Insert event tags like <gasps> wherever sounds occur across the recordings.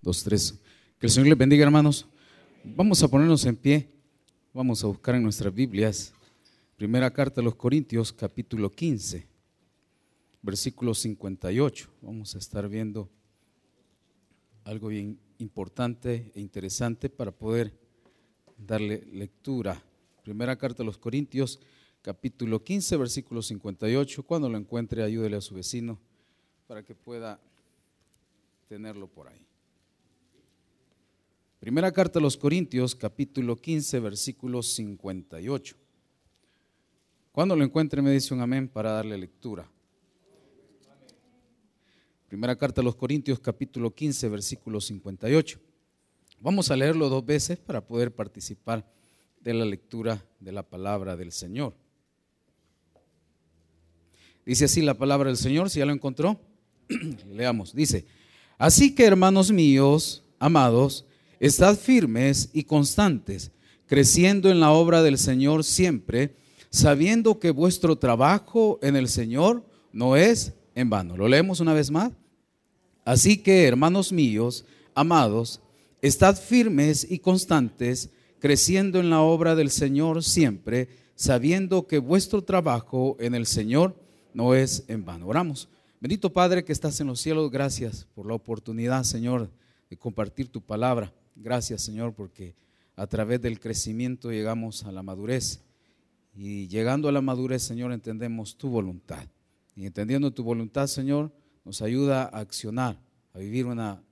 dos, tres. Que el Señor les bendiga, hermanos. Vamos a ponernos en pie. Vamos a buscar en nuestras Biblias. Primera carta a los Corintios, capítulo 15, versículo 58. Vamos a estar viendo algo bien importante e interesante para poder darle lectura. Primera carta a los Corintios, capítulo 15, versículo 58. Cuando lo encuentre, ayúdele a su vecino para que pueda tenerlo por ahí. Primera carta a los Corintios, capítulo 15, versículo 58. Cuando lo encuentre me dice un amén para darle lectura. Primera carta a los Corintios, capítulo 15, versículo 58. Vamos a leerlo dos veces para poder participar de la lectura de la palabra del Señor. Dice así la palabra del Señor, si ya lo encontró, <clears throat> leamos. Dice, así que hermanos míos, amados, Estad firmes y constantes, creciendo en la obra del Señor siempre, sabiendo que vuestro trabajo en el Señor no es en vano. ¿Lo leemos una vez más? Así que, hermanos míos, amados, estad firmes y constantes, creciendo en la obra del Señor siempre, sabiendo que vuestro trabajo en el Señor no es en vano. Oramos. Bendito Padre que estás en los cielos, gracias por la oportunidad, Señor, de compartir tu palabra. Gracias, Señor, porque a través del crecimiento llegamos a la madurez. Y llegando a la madurez, Señor, entendemos tu voluntad. Y entendiendo tu voluntad, Señor, nos ayuda a accionar, a vivir una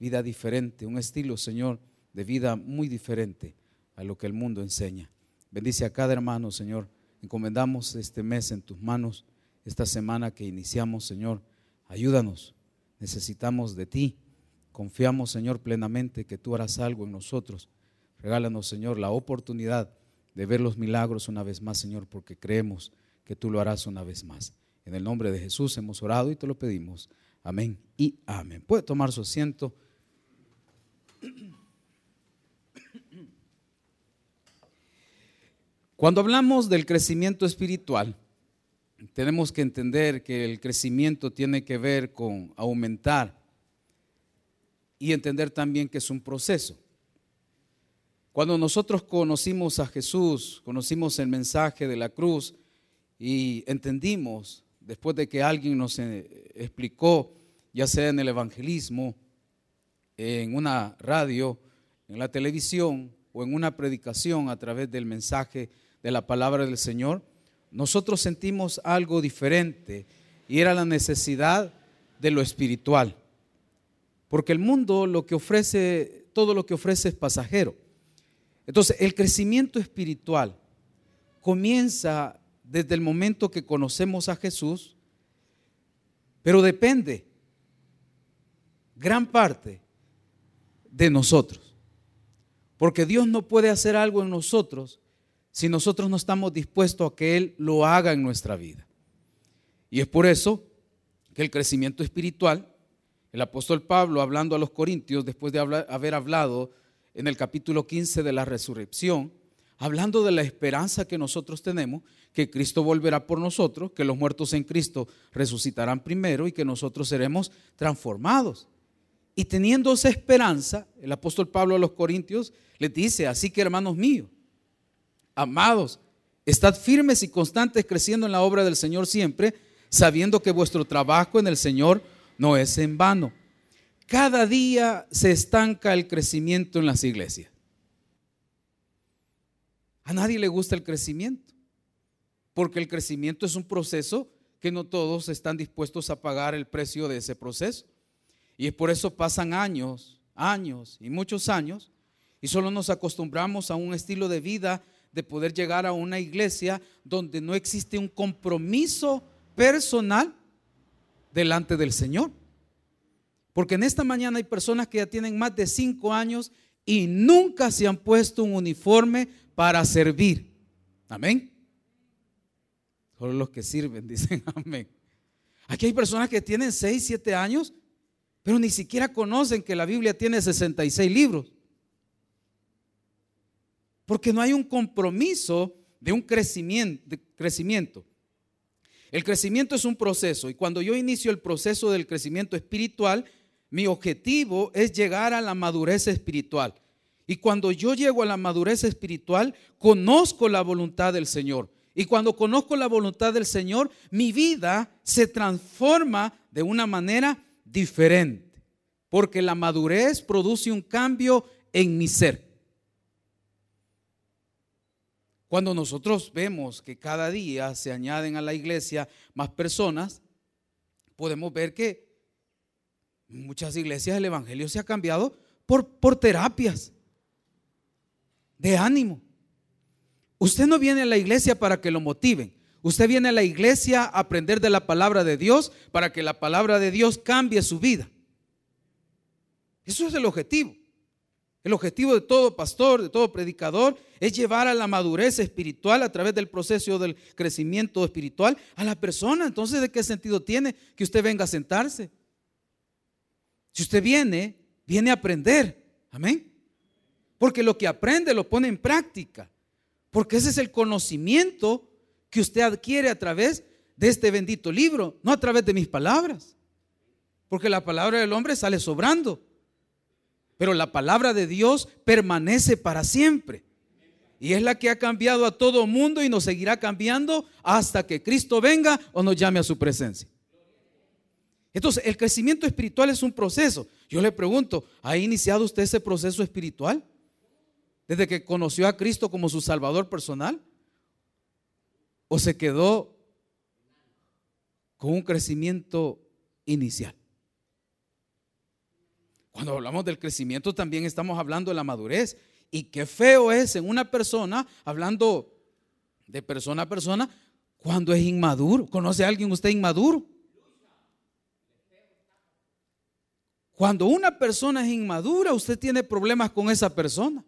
vida diferente, un estilo, Señor, de vida muy diferente a lo que el mundo enseña. Bendice a cada hermano, Señor. Encomendamos este mes en tus manos, esta semana que iniciamos, Señor. Ayúdanos. Necesitamos de ti. Confiamos, Señor, plenamente que tú harás algo en nosotros. Regálanos, Señor, la oportunidad de ver los milagros una vez más, Señor, porque creemos que tú lo harás una vez más. En el nombre de Jesús hemos orado y te lo pedimos. Amén y amén. Puede tomar su asiento. Cuando hablamos del crecimiento espiritual, tenemos que entender que el crecimiento tiene que ver con aumentar y entender también que es un proceso. Cuando nosotros conocimos a Jesús, conocimos el mensaje de la cruz y entendimos, después de que alguien nos eh, explicó, ya sea en el evangelismo, en una radio, en la televisión o en una predicación a través del mensaje de la palabra del Señor, nosotros sentimos algo diferente y era la necesidad de lo espiritual. Porque el mundo lo que ofrece, todo lo que ofrece es pasajero. Entonces, el crecimiento espiritual comienza desde el momento que conocemos a Jesús, pero depende gran parte de nosotros. Porque Dios no puede hacer algo en nosotros si nosotros no estamos dispuestos a que Él lo haga en nuestra vida. Y es por eso que el crecimiento espiritual el apóstol Pablo, hablando a los Corintios, después de haber hablado en el capítulo 15 de la resurrección, hablando de la esperanza que nosotros tenemos, que Cristo volverá por nosotros, que los muertos en Cristo resucitarán primero y que nosotros seremos transformados. Y teniendo esa esperanza, el apóstol Pablo a los Corintios les dice, así que hermanos míos, amados, estad firmes y constantes creciendo en la obra del Señor siempre, sabiendo que vuestro trabajo en el Señor no es en vano. Cada día se estanca el crecimiento en las iglesias. A nadie le gusta el crecimiento, porque el crecimiento es un proceso que no todos están dispuestos a pagar el precio de ese proceso. Y es por eso pasan años, años y muchos años, y solo nos acostumbramos a un estilo de vida de poder llegar a una iglesia donde no existe un compromiso personal delante del Señor. Porque en esta mañana hay personas que ya tienen más de cinco años y nunca se han puesto un uniforme para servir. Amén. Solo los que sirven <laughs> dicen amén. Aquí hay personas que tienen seis, siete años, pero ni siquiera conocen que la Biblia tiene 66 libros. Porque no hay un compromiso de un crecimiento. Crecimiento. El crecimiento es un proceso y cuando yo inicio el proceso del crecimiento espiritual, Mi objetivo es llegar a la madurez espiritual. Y cuando yo llego a la madurez espiritual, conozco la voluntad del Señor. Y cuando conozco la voluntad del Señor, mi vida se transforma de una manera diferente. Porque la madurez produce un cambio en mi ser. Cuando nosotros vemos que cada día se añaden a la iglesia más personas, podemos ver que muchas iglesias el Evangelio se ha cambiado por, por terapias de ánimo. Usted no viene a la iglesia para que lo motiven. Usted viene a la iglesia a aprender de la palabra de Dios para que la palabra de Dios cambie su vida. Eso es el objetivo. El objetivo de todo pastor, de todo predicador, es llevar a la madurez espiritual a través del proceso del crecimiento espiritual a la persona. Entonces, ¿de qué sentido tiene que usted venga a sentarse? Si usted viene, viene a aprender. Amén. Porque lo que aprende lo pone en práctica. Porque ese es el conocimiento que usted adquiere a través de este bendito libro, no a través de mis palabras. Porque la palabra del hombre sale sobrando. Pero la palabra de Dios permanece para siempre. Y es la que ha cambiado a todo mundo y nos seguirá cambiando hasta que Cristo venga o nos llame a su presencia. Entonces, el crecimiento espiritual es un proceso. Yo le pregunto, ¿ha iniciado usted ese proceso espiritual? Desde que conoció a Cristo como su Salvador personal. ¿O se quedó con un crecimiento inicial? Cuando hablamos del crecimiento también estamos hablando de la madurez. Y qué feo es en una persona, hablando de persona a persona, cuando es inmaduro. ¿Conoce a alguien usted inmaduro? Cuando una persona es inmadura, usted tiene problemas con esa persona.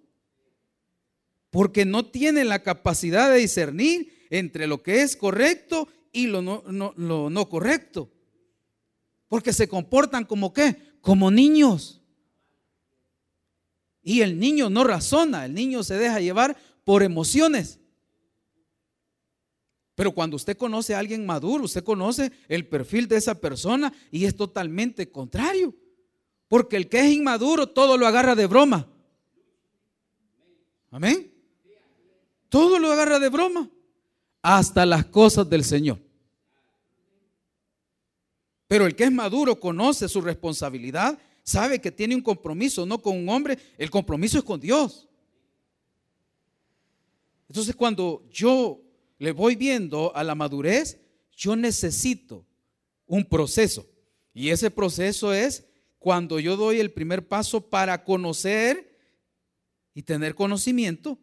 Porque no tiene la capacidad de discernir entre lo que es correcto y lo no, correcto. Porque se comportan como qué? Como niños. Y el niño no razona, el niño se deja llevar por emociones. Pero cuando usted conoce a alguien maduro, usted conoce el perfil de esa persona y es totalmente contrario. Porque el que es inmaduro todo lo agarra de broma. Amén. Todo lo agarra de broma. Hasta las cosas del Señor. Pero el que es maduro conoce su responsabilidad sabe que tiene un compromiso, no con un hombre, el compromiso es con Dios. Entonces cuando yo le voy viendo a la madurez, yo necesito un proceso. Y ese proceso es cuando yo doy el primer paso para conocer y tener conocimiento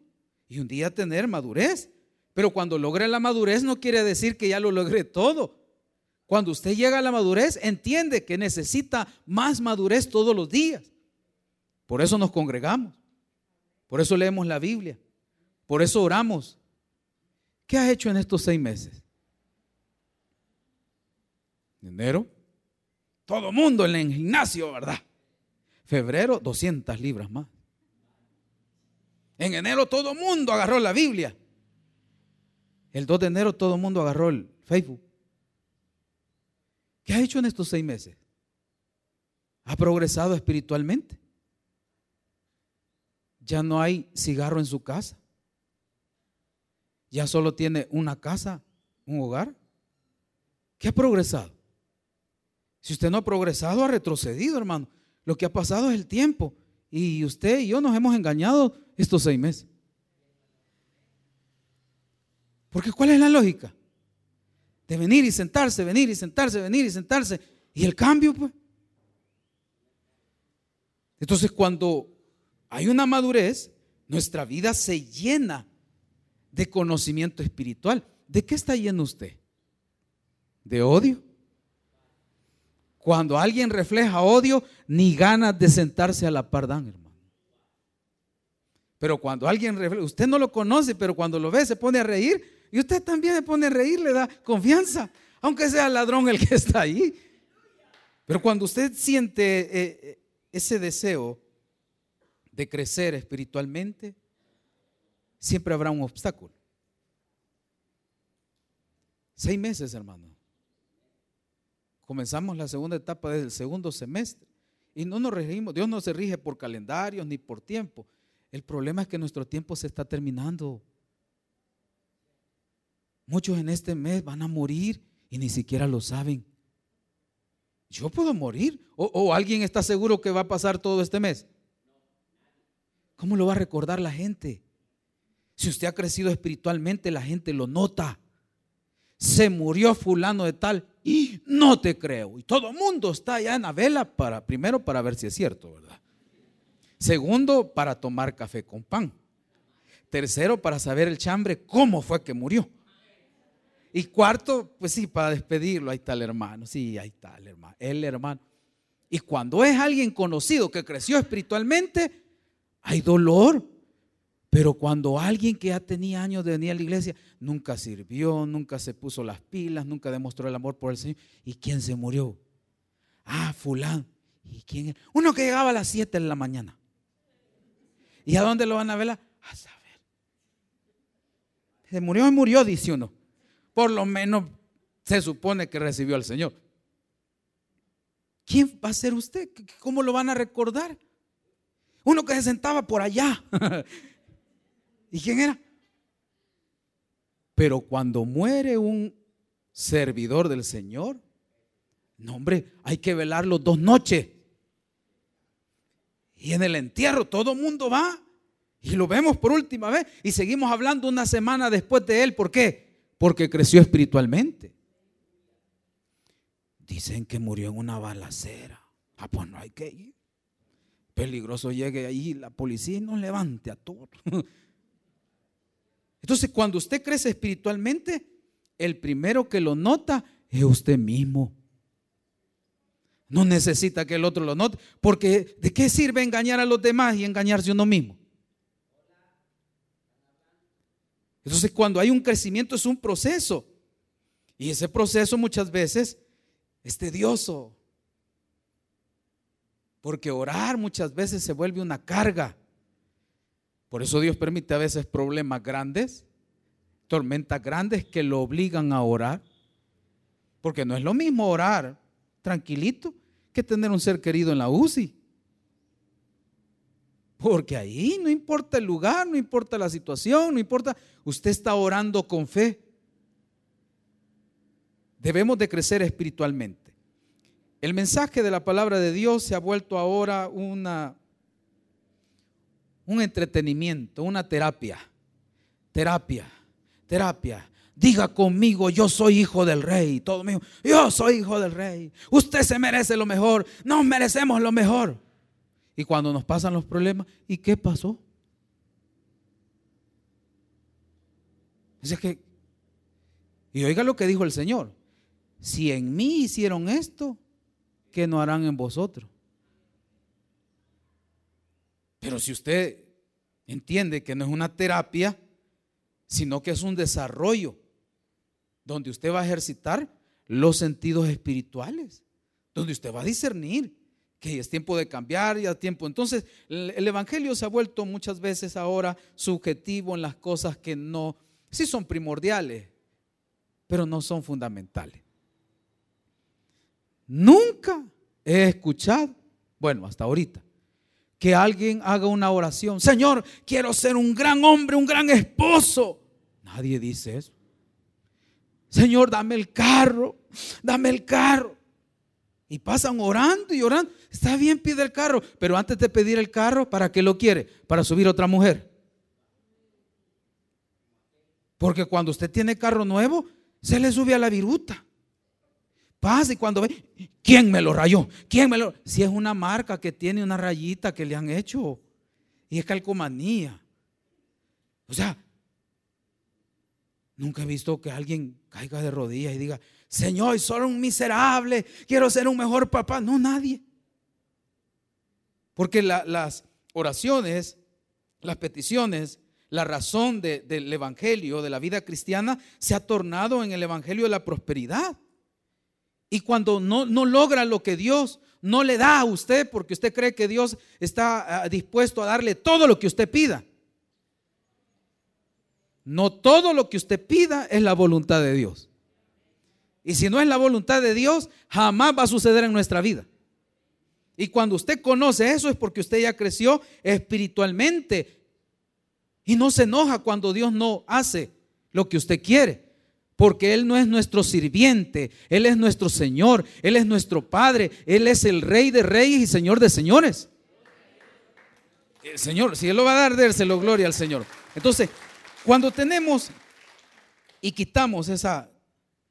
y un día tener madurez. Pero cuando logre la madurez no quiere decir que ya lo logré todo. Cuando usted llega a la madurez, entiende que necesita más madurez todos los días. Por eso nos congregamos. Por eso leemos la Biblia. Por eso oramos. ¿Qué has hecho en estos seis meses? Enero, todo mundo en el gimnasio, ¿verdad? Febrero, 200 libras más. En enero todo mundo agarró la Biblia. El 2 de enero todo el mundo agarró el Facebook. ¿Qué ha hecho en estos seis meses? ¿Ha progresado espiritualmente? Ya no hay cigarro en su casa. Ya solo tiene una casa, un hogar. ¿Qué ha progresado? Si usted no ha progresado, ha retrocedido, hermano. Lo que ha pasado es el tiempo. Y usted y yo nos hemos engañado estos seis meses. Porque ¿cuál es la lógica? de venir y sentarse, venir y sentarse, venir y sentarse. Y el cambio, pues. Entonces, cuando hay una madurez, nuestra vida se llena de conocimiento espiritual. ¿De qué está lleno usted? ¿De odio? Cuando alguien refleja odio, ni ganas de sentarse a la par dan, hermano. Pero cuando alguien refleja, usted no lo conoce, pero cuando lo ve se pone a reír y usted también se pone a reír, le da confianza, aunque sea ladrón el que <laughs> está ahí. Pero cuando usted siente eh, eh, ese deseo de crecer espiritualmente, siempre habrá un obstáculo. Seis meses, hermano. Comenzamos la segunda etapa del segundo semestre Y no nos regimos, Dios no se rige por calendarios ni por tiempo. El problema es que nuestro tiempo se está terminando. Muchos en este mes van a morir y ni siquiera lo saben. Yo puedo morir. O, alguien está seguro que va a pasar todo este mes. ¿Cómo lo va a recordar la gente? Si usted ha crecido espiritualmente, la gente lo nota. Se murió fulano de tal y no te creo. Y todo el mundo está allá en la vela para, primero para ver si es cierto, ¿verdad? Segundo, para tomar café con pan. Tercero, para saber el chambre cómo fue que murió. Y cuarto, pues sí, para despedirlo, ahí está el hermano. Sí, ahí está el hermano. El hermano. Y cuando es alguien conocido que creció espiritualmente, hay dolor. Pero cuando alguien que ya tenía años de venir a la iglesia, nunca sirvió, nunca se puso las pilas, nunca demostró el amor por el Señor. ¿Y quién se murió? Ah, fulano. ¿Y quién? Uno que llegaba a las 7 de la mañana. ¿Y a dónde lo van a ver? A saber. Se murió y murió, dice uno por lo menos se supone que recibió al Señor. ¿Quién va a ser usted? ¿Cómo lo van a recordar? Uno que se sentaba por allá. <laughs> ¿Y quién era? Pero cuando muere un servidor del Señor, no hombre, hay que velarlo dos noches. Y en el entierro todo el mundo va y lo vemos por última vez y seguimos hablando una semana después de él. ¿Por qué? porque creció espiritualmente. Dicen que murió en una balacera. Ah, pues no hay que ir. Peligroso llegue ahí la policía y nos levante a todos. <laughs> Entonces, cuando usted crece espiritualmente, el primero que lo nota es usted mismo. No necesita que el otro lo note, porque ¿de qué sirve engañar a los demás y engañarse uno mismo? Entonces cuando hay un crecimiento es un proceso. Y ese proceso muchas veces es tedioso. Porque orar muchas veces se vuelve una carga. Por eso Dios permite a veces problemas grandes, tormentas grandes que lo obligan a orar. Porque no es lo mismo orar tranquilito que tener un ser querido en la UCI. Porque ahí no importa el lugar, no importa la situación, no importa, usted está orando con fe. Debemos de crecer espiritualmente. El mensaje de la palabra de Dios se ha vuelto ahora una un entretenimiento, una terapia. Terapia, terapia. Diga conmigo, yo soy hijo del rey. Todo mío, yo soy hijo del rey. Usted se merece lo mejor. Nos merecemos lo mejor. Y cuando nos pasan los problemas, ¿y qué pasó? Es que, y oiga lo que dijo el Señor, si en mí hicieron esto, ¿qué no harán en vosotros? Pero si usted entiende que no es una terapia, sino que es un desarrollo donde usted va a ejercitar los sentidos espirituales, donde usted va a discernir que es tiempo de cambiar, ya tiempo. Entonces, el Evangelio se ha vuelto muchas veces ahora subjetivo en las cosas que no, sí son primordiales, pero no son fundamentales. Nunca he escuchado, bueno, hasta ahorita, que alguien haga una oración, Señor, quiero ser un gran hombre, un gran esposo. Nadie dice eso. Señor, dame el carro, dame el carro. Y pasan orando y orando. Está bien, pide el carro, pero antes de pedir el carro, ¿para qué lo quiere? Para subir otra mujer. Porque cuando usted tiene carro nuevo, se le sube a la viruta. Pasa y cuando ve, ¿quién me lo rayó? ¿Quién me lo? Si es una marca que tiene una rayita que le han hecho y es calcomanía. O sea, nunca he visto que alguien caiga de rodillas y diga, Señor, soy un miserable, quiero ser un mejor papá. No, nadie. Porque las oraciones, las peticiones, la razón del Evangelio, de la vida cristiana, se ha tornado en el Evangelio de la prosperidad. Y cuando no, no logra lo que Dios no le da a usted, porque usted cree que Dios está ah, dispuesto a darle todo lo que usted pida. No todo lo que usted pida es la voluntad de Dios. Y si no es la voluntad de Dios, jamás va a suceder en nuestra vida. Y cuando usted conoce eso es porque usted ya creció espiritualmente y no se enoja cuando Dios no hace lo que usted quiere. Porque Él no es nuestro sirviente, Él es nuestro Señor, Él es nuestro Padre, Él es el Rey de Reyes y Señor de Señores. El Señor, si Él lo va a dar, dérselo gloria al Señor. Entonces, cuando tenemos y quitamos esa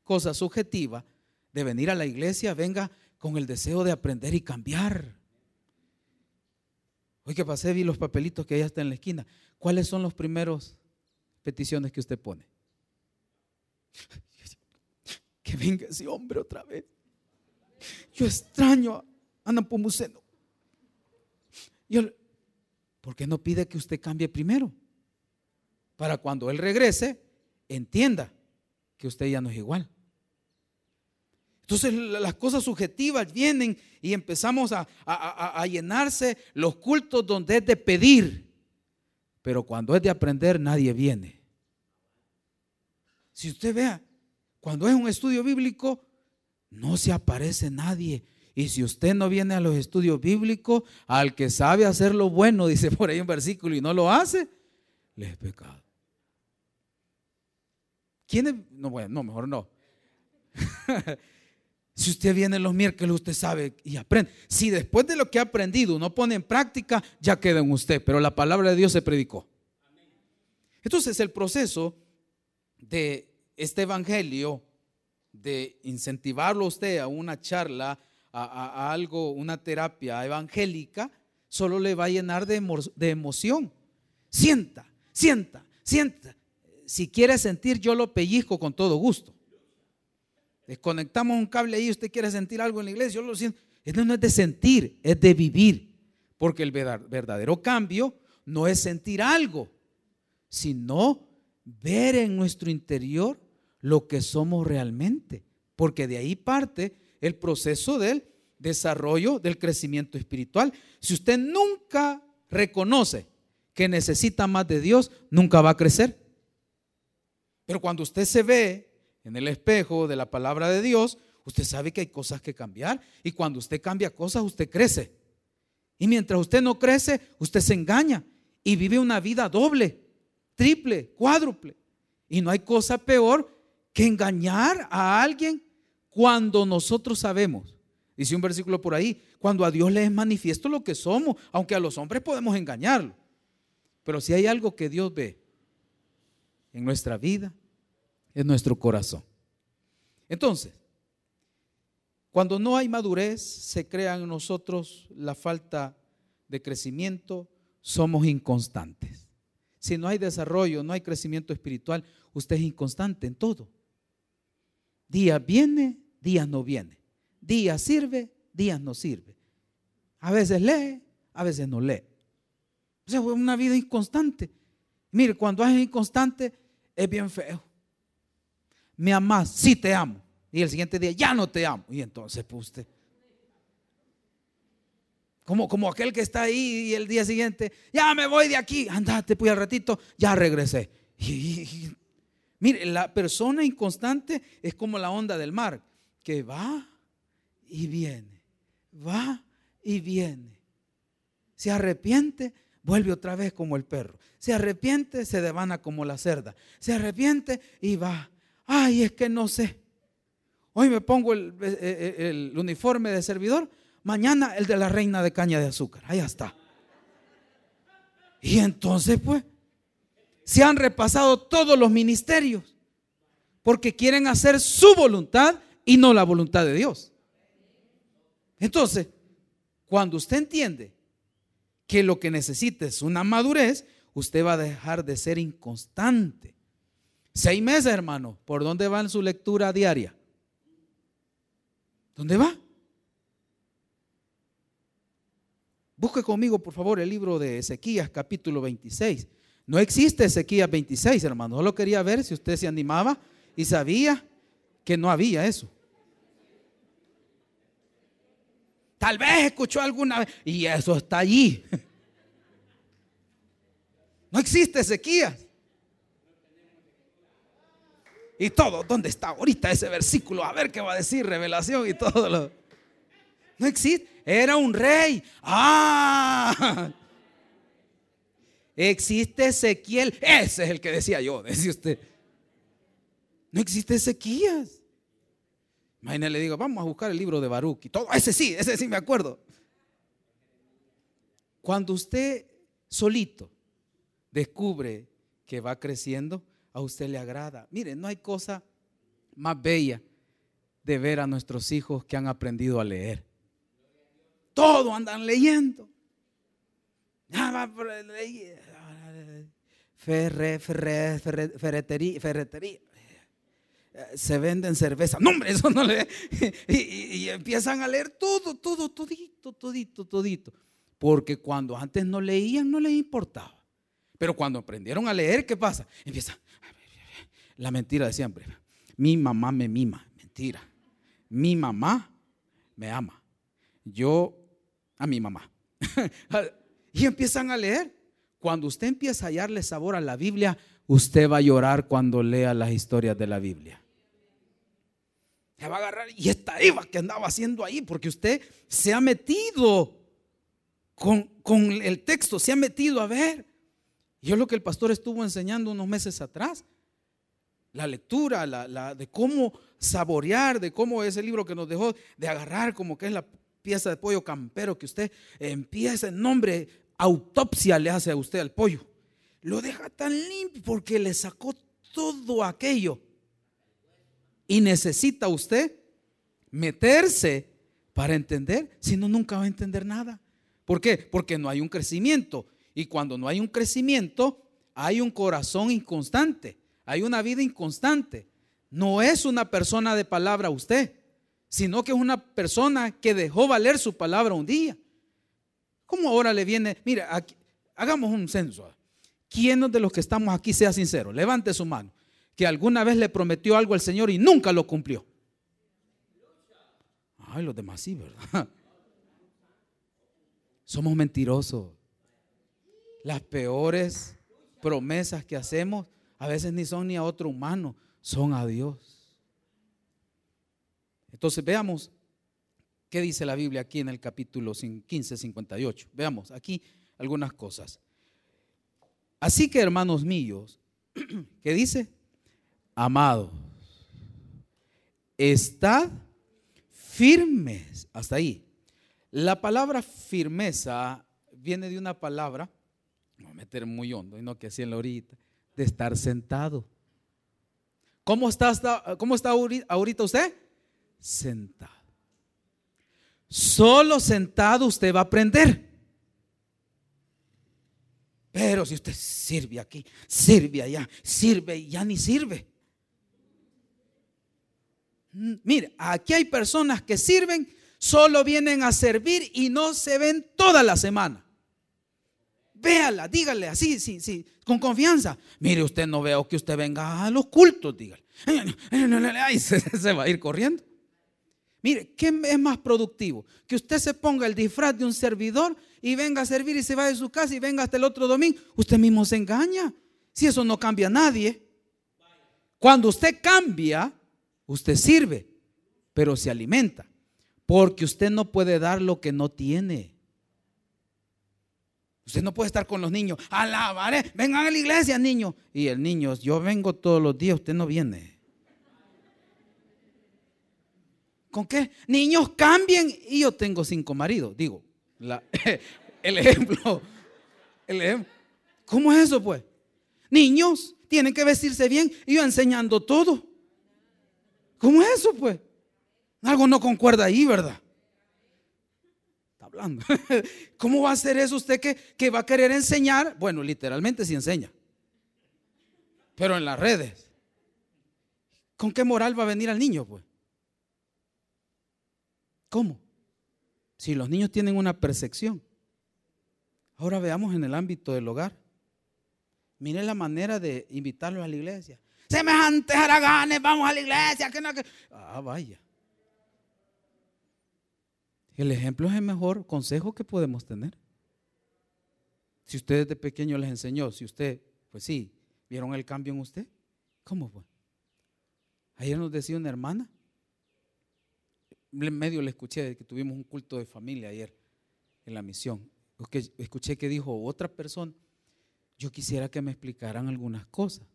cosa subjetiva de venir a la iglesia, venga con el deseo de aprender y cambiar. Hoy que pasé, vi los papelitos que ya están en la esquina. ¿Cuáles son los primeros peticiones que usted pone? Que venga ese hombre otra vez. Yo extraño a Ana Pomuceno. ¿Por qué no pide que usted cambie primero? Para cuando él regrese, entienda que usted ya no es igual. Entonces las cosas subjetivas vienen y empezamos a, a, llenarse los cultos donde es de pedir. Pero cuando es de aprender, nadie viene. Si usted vea, cuando es un estudio bíblico, no se aparece nadie. Y si usted no viene a los estudios bíblicos, al que sabe hacer lo bueno, <laughs> dice por ahí un versículo, y no lo hace, le es pecado. ¿Quién es? No, bueno, no, mejor no. <laughs> si usted viene los miércoles, usted sabe y aprende. Si después de lo que ha aprendido no pone en práctica, ya queda en usted. Pero la palabra de Dios se predicó. Entonces el proceso de este evangelio, de incentivarlo a usted a una charla, a, algo, una terapia evangélica, solo le va a llenar de, emoción. Sienta, sienta, sienta. Si quiere sentir, yo lo pellizco con todo gusto. Desconectamos un cable ahí, usted quiere sentir algo en la iglesia, yo lo siento. Esto no es de sentir, es de vivir. Porque el verdadero cambio no es sentir algo, sino ver en nuestro interior lo que somos realmente. Porque de ahí parte el proceso del desarrollo, del crecimiento espiritual. Si usted nunca reconoce que necesita más de Dios, nunca va a crecer. Pero cuando usted se ve en el espejo de la palabra de Dios, usted sabe que hay cosas que cambiar. Y cuando usted cambia cosas, usted crece. Y mientras usted no crece, usted se engaña y vive una vida doble triple, cuádruple. Y no hay cosa peor que engañar a alguien cuando nosotros sabemos. Dice un versículo por ahí, cuando a Dios le es manifiesto lo que somos, aunque a los hombres podemos engañarlo. Pero si hay algo que Dios ve en nuestra vida, es nuestro corazón. Entonces, cuando no hay madurez, se crea en nosotros la falta de crecimiento, somos inconstantes. Si no hay desarrollo, no hay crecimiento espiritual, usted es inconstante en todo. Días viene, días no viene. Días sirve, días no sirve. A veces lee, a veces no lee. O sea, fue una vida inconstante. Mire, cuando es inconstante, es bien feo. Me amas, sí te amo. Y el siguiente día, ya no te amo. Y entonces, pues usted. Como, como aquel que está ahí y el día siguiente, ya me voy de aquí, andate pues al ratito, ya regresé. Mire, la persona inconstante es como la onda del mar, que va y viene, va y viene. Se arrepiente, vuelve otra vez como el perro. Se arrepiente, se devana como la cerda. Se arrepiente y va. Ay, es que no sé. Hoy me pongo el, el uniforme de servidor Mañana el de la reina de caña de azúcar. Ahí está. Y entonces, pues, se han repasado todos los ministerios porque quieren hacer su voluntad y no la voluntad de Dios. Entonces, cuando usted entiende que lo que necesita es una madurez, usted va a dejar de ser inconstante. Seis meses, hermano, ¿por dónde va en su lectura diaria? ¿Dónde va? Busque conmigo, por favor, el libro de Ezequías, capítulo 26. No existe Ezequías 26, hermano. Solo quería ver si usted se animaba y sabía que no había eso. Tal vez escuchó alguna vez y eso está allí. <laughs> No existe Ezequías. Y todo, ¿dónde está ahorita ese versículo? A ver qué va a decir, revelación y todo lo. No existe. Era un rey. Ah. Existe Ezequiel. Ese es el que decía yo, <laughs> decía usted. No existe Ezequías. Imagínate, le digo, vamos a buscar el libro de Baruch y todo. Ese sí, ese sí me acuerdo. Cuando usted solito descubre que va creciendo, a usted le agrada. Mire, no hay cosa más bella de ver a nuestros hijos que han aprendido a leer. Todo andan leyendo. Ferre, ferre, ferretería, ferretería. Se venden cerveza. No, hombre, eso no le. <laughs> Y, y, empiezan a leer todo, todo, todito, todito, todito. Porque cuando antes no leían, no les importaba. Pero cuando aprendieron a leer, ¿qué pasa? Empieza. La mentira de siempre. Mi mamá me mima. Mentira. Mi mamá me ama. Yo a mi mamá. <laughs> y empiezan a leer. Cuando usted empieza a hallarle sabor a la Biblia, usted va a llorar cuando lea las historias de la Biblia. Se va a agarrar y esta Eva que andaba haciendo ahí, porque usted se ha metido con, con el texto, se ha metido a ver. Y es lo que el pastor estuvo enseñando unos meses atrás. La lectura, la, de cómo saborear, de cómo ese libro que nos dejó de agarrar como que es la pieza de pollo campero que usted empieza en nombre, autopsia le hace a usted al pollo. Lo deja tan limpio porque le sacó todo aquello. Y necesita usted meterse para entender, si no, nunca va a entender nada. ¿Por qué? Porque no hay un crecimiento. Y cuando no hay un crecimiento, hay un corazón inconstante, hay una vida inconstante. No es una persona de palabra usted, sino que es una persona que dejó valer su palabra un día. ¿Cómo ahora le viene? Mira, hagamos un censo. ¿Quién de los que estamos aquí sea sincero? Levante su mano. Que alguna vez le prometió algo al Señor y nunca lo cumplió. Ay, los demás sí, ¿verdad? <laughs> Somos mentirosos las peores promesas que hacemos a veces ni son ni a otro humano, son a Dios. Entonces veamos qué dice la Biblia aquí en el capítulo 15, 58. Veamos aquí algunas cosas. Así que hermanos míos, <clears throat> ¿qué dice? Amados, estad firmes. Hasta ahí. La palabra firmeza viene de una palabra a meter muy hondo y no que así en la horita, de estar sentado. ¿Cómo está, cómo está ahorita usted? Sentado. Solo sentado usted va a aprender. Pero si usted sirve aquí, sirve allá, sirve y ya ni sirve. Mm, mire, aquí hay personas que sirven, solo vienen a servir y no se ven toda la semana. Véala, dígale así, sí, sí, con confianza. Mire, usted no veo que usted venga a los cultos, dígale. <laughs> Ay, se, se va a ir corriendo. Mire, ¿qué es más productivo? Que usted se ponga el disfraz de un servidor y venga a servir y se va de su casa y venga hasta el otro domingo. Usted mismo se engaña. Si eso no cambia a nadie. Cuando usted cambia, usted sirve, pero se alimenta. Porque usted no puede dar lo que no tiene. Usted no puede estar con los niños. Alabaré, vengan a la iglesia, niños. Y el niño, yo vengo todos los días, usted no viene. ¿Con qué? Niños cambien y yo tengo cinco maridos. Digo, <laughs> el ejemplo. El ejemplo. ¿Cómo es eso, pues? Niños tienen que vestirse bien y yo enseñando todo. ¿Cómo es eso, pues? Algo no concuerda ahí, ¿verdad? hablando. <laughs> ¿Cómo va a hacer eso usted que, que va a querer enseñar? Bueno, literalmente sí enseña. Pero en las redes. ¿Con qué moral va a venir al niño, pues? ¿Cómo? Si los niños tienen una percepción. Ahora veamos en el ámbito del hogar. Mire la manera de invitarlos a la iglesia. Semejantes haraganes, vamos a la iglesia. Que no, que... Ah, vaya. El ejemplo es el mejor consejo que podemos tener. Si usted desde pequeño les enseñó, si usted, pues sí, vieron el cambio en usted, ¿cómo fue? Ayer nos decía una hermana, medio le escuché que tuvimos un culto de familia ayer en la misión. Escuché que dijo otra persona, yo quisiera que me explicaran algunas cosas,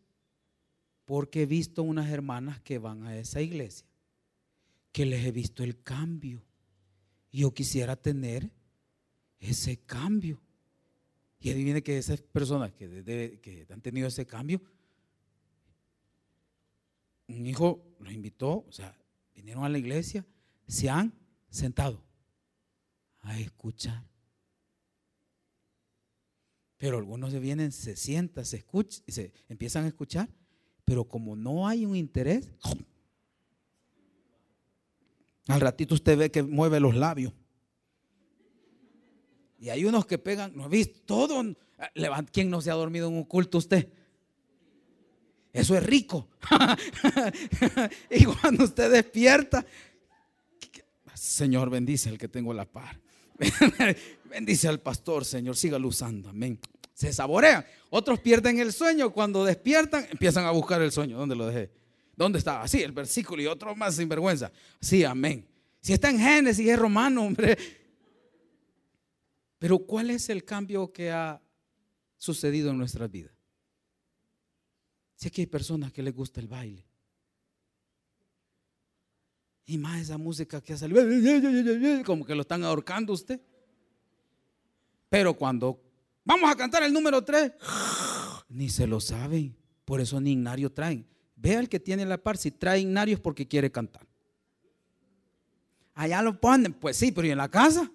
porque he visto unas hermanas que van a esa iglesia, que les he visto el cambio. Yo quisiera tener ese cambio. Y adivine que esas personas que, que han tenido ese cambio, un hijo los invitó, o sea, vinieron a la iglesia, se han sentado a escuchar. Pero algunos se vienen, se sientan, se escuchan, se empiezan a escuchar, pero como no hay un interés, al ratito usted ve que mueve los labios. Y hay unos que pegan, ¿no visto? Todo. ¿Quién no se ha dormido en un culto usted? Eso es rico. <laughs> y cuando usted despierta, Señor, bendice al que tengo la par. <laughs> bendice al pastor, Señor, sígalo usando. Amén. Se saborean. Otros pierden el sueño. Cuando despiertan, empiezan a buscar el sueño. ¿Dónde lo dejé? ¿Dónde estaba? Así, el versículo y otro más sin vergüenza. Sí, amén. Si está en Génesis, es romano, hombre. Pero ¿cuál es el cambio que ha sucedido en nuestras vidas? Si que hay personas que les gusta el baile. Y más esa música que ha salido, como que lo están ahorcando usted. Pero cuando vamos a cantar el número 3, <sighs> ni se lo saben. Por eso ni Ignario traen. Vea el que tiene la par, si trae Ignario es porque quiere cantar. Allá lo ponen, pues sí, pero ¿y en la casa?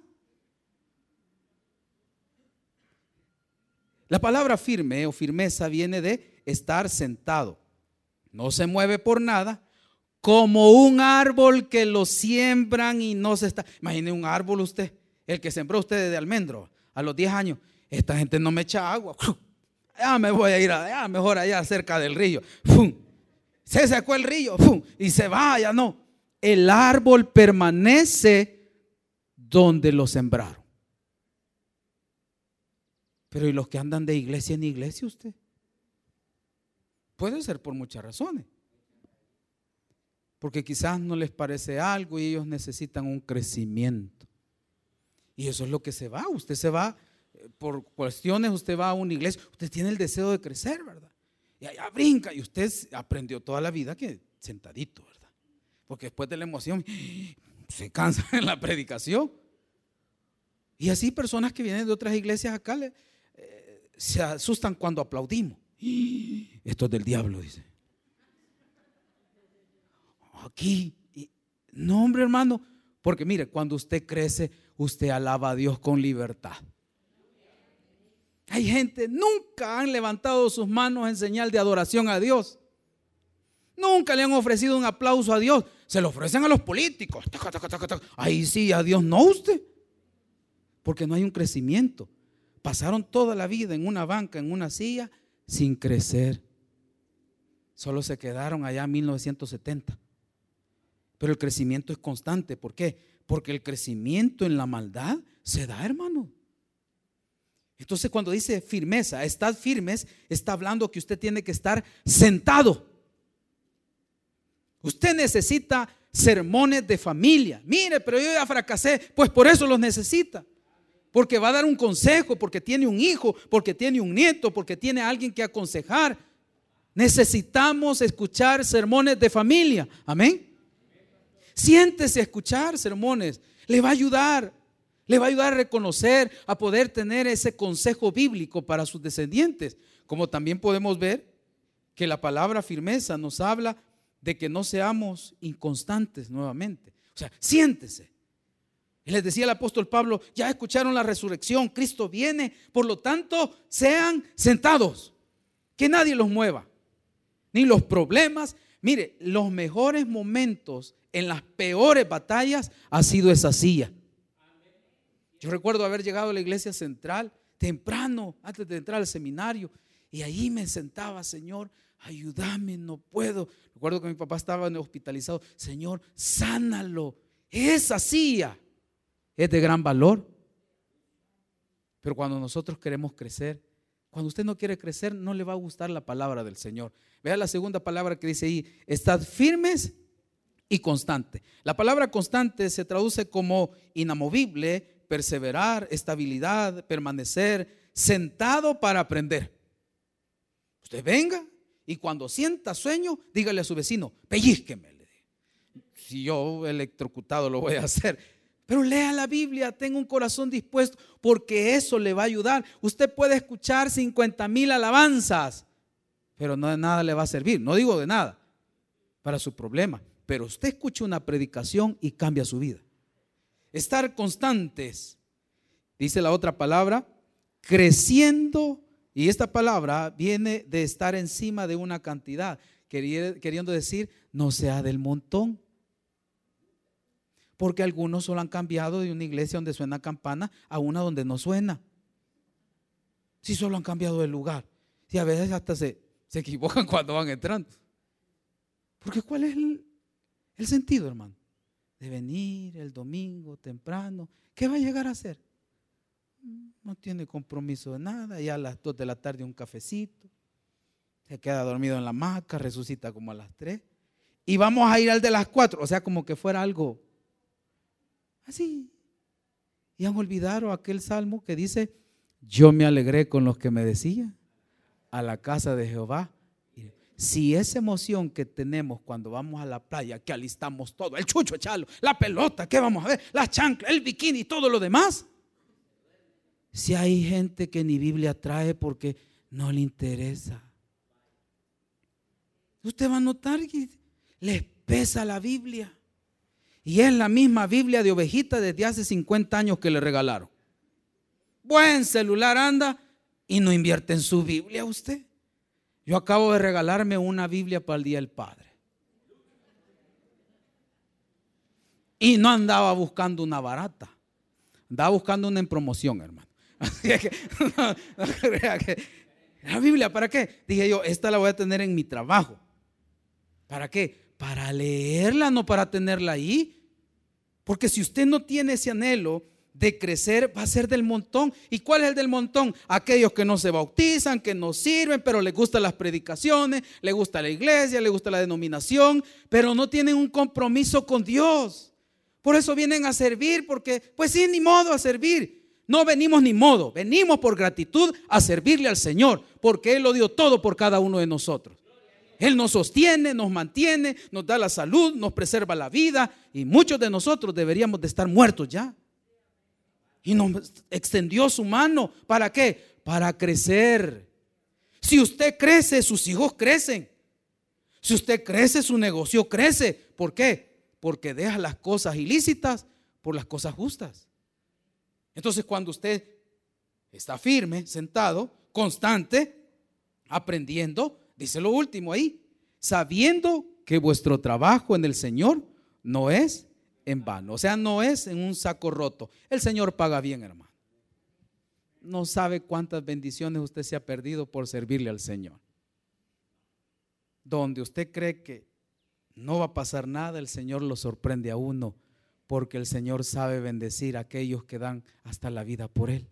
La palabra firme o firmeza viene de estar sentado. No se mueve por nada, como un árbol que lo siembran y no se está. Imagine un árbol usted, el que sembró usted de almendro a los 10 años. Esta gente no me echa agua. Ya me voy a ir allá, mejor allá cerca del río. Se sacó el río y se vaya. No, el árbol permanece donde lo sembraron. Pero ¿y los que andan de iglesia en iglesia usted? Puede ser por muchas razones. Porque quizás no les parece algo y ellos necesitan un crecimiento. Y eso es lo que se va. Usted se va eh, por cuestiones, usted va a una iglesia, usted tiene el deseo de crecer, ¿verdad? Y allá brinca y usted aprendió toda la vida que sentadito, ¿verdad? Porque después de la emoción <gasps> se cansa <laughs> en la predicación. Y así personas que vienen de otras iglesias acá le, se asustan cuando aplaudimos. <gasps> Esto es del diablo, dice. Aquí. No, hombre, hermano. Porque mire, cuando usted crece, usted alaba a Dios con libertad. Hay gente, nunca han levantado sus manos en señal de adoración a Dios. Nunca le han ofrecido un aplauso a Dios. Se lo ofrecen a los políticos. Ahí sí, a Dios no usted. Porque no hay un crecimiento. Pasaron toda la vida en una banca, en una silla, sin crecer. Solo se quedaron allá en 1970. Pero el crecimiento es constante. ¿Por qué? Porque el crecimiento en la maldad se da, hermano. Entonces cuando dice firmeza, estad firmes, está hablando que usted tiene que estar sentado. Usted necesita sermones de familia. Mire, pero yo ya fracasé, pues por eso los necesita porque va a dar un consejo, porque tiene un hijo, porque tiene un nieto, porque tiene alguien que aconsejar. Necesitamos escuchar sermones de familia. Amén. Siéntese a escuchar sermones. Le va a ayudar. Le va a ayudar a reconocer, a poder tener ese consejo bíblico para sus descendientes. Como también podemos ver que la palabra firmeza nos habla de que no seamos inconstantes nuevamente. O sea, siéntese. Y les decía el apóstol Pablo, ya escucharon la resurrección, Cristo viene, por lo tanto, sean sentados, que nadie los mueva, ni los problemas. Mire, los mejores momentos en las peores batallas ha sido esa silla. Yo recuerdo haber llegado a la iglesia central temprano, antes de entrar al seminario, y ahí me sentaba, Señor, ayúdame, no puedo. Recuerdo que mi papá estaba hospitalizado, Señor, sánalo. Esa silla es de gran valor. Pero cuando nosotros queremos crecer, cuando usted no quiere crecer, no le va a gustar la palabra del Señor. Vea la segunda palabra que dice ahí, estad firmes y constante. La palabra constante se traduce como inamovible, perseverar, estabilidad, permanecer, sentado para aprender. Usted venga y cuando sienta sueño, dígale a su vecino, pellizqueme. Si yo electrocutado lo voy a hacer. Pero lea la Biblia, tenga un corazón dispuesto, porque eso le va a ayudar. Usted puede escuchar 50 mil alabanzas, pero no de nada le va a servir. No digo de nada para su problema, pero usted escucha una predicación y cambia su vida. Estar constantes, dice la otra palabra, creciendo, y esta palabra viene de estar encima de una cantidad, queriendo decir, no sea del montón. Porque algunos solo han cambiado de una iglesia donde suena campana a una donde no suena. Si solo han cambiado de lugar. Y a veces hasta se, se equivocan <laughs> cuando van entrando. Porque ¿cuál es el, el sentido, hermano, de venir el domingo temprano, ¿qué va a llegar a hacer? No tiene compromiso de nada, ya a las 2 de la tarde un cafecito, se queda dormido en la hamaca, resucita como a las 3, y vamos a ir al de las 4, o sea, como que fuera algo así. Y han olvidado aquel salmo que dice, yo me alegré con los que me decían, a la casa de Jehová si esa emoción que tenemos cuando vamos a la playa, que alistamos todo, el chucho, echalo, la pelota, ¿qué vamos a ver? La chancla, el bikini y todo lo demás. Si hay gente que ni Biblia trae porque no le interesa. Usted va a notar que les pesa la Biblia. Y es la misma Biblia de ovejita desde hace 50 años que le regalaron. Buen celular anda y no invierte en su Biblia usted. Yo acabo de regalarme una Biblia para el Día del Padre. Y no andaba buscando una barata. Andaba buscando una en promoción, hermano. <laughs> Así <laughs> que, la Biblia, ¿para qué? Dije yo, esta la voy a tener en mi trabajo. ¿Para qué? Para leerla, no para tenerla ahí. Porque si usted no tiene ese anhelo, de crecer va a ser del montón. ¿Y cuál es el del montón? Aquellos que no se bautizan, que no sirven, pero les gustan las predicaciones, les gusta la iglesia, les gusta la denominación, pero no tienen un compromiso con Dios. Por eso vienen a servir, porque pues sí, ni modo a servir. No venimos ni modo, venimos por gratitud a servirle al Señor, porque Él lo dio todo por cada uno de nosotros. Él nos sostiene, nos mantiene, nos da la salud, nos preserva la vida y muchos de nosotros deberíamos de estar muertos ya. Y nos extendió su mano. ¿Para qué? Para crecer. Si usted crece, sus hijos crecen. Si usted crece, su negocio crece. ¿Por qué? Porque deja las cosas ilícitas por las cosas justas. Entonces cuando usted está firme, sentado, constante, aprendiendo, dice lo último ahí, sabiendo que vuestro trabajo en el Señor no es en vano. O sea, no es en un saco roto. El Señor paga bien, hermano. No sabe cuántas bendiciones usted se ha perdido por servirle al Señor. Donde usted cree que no va a pasar nada, el Señor lo sorprende a uno, porque el Señor sabe bendecir a aquellos que dan hasta la vida por Él.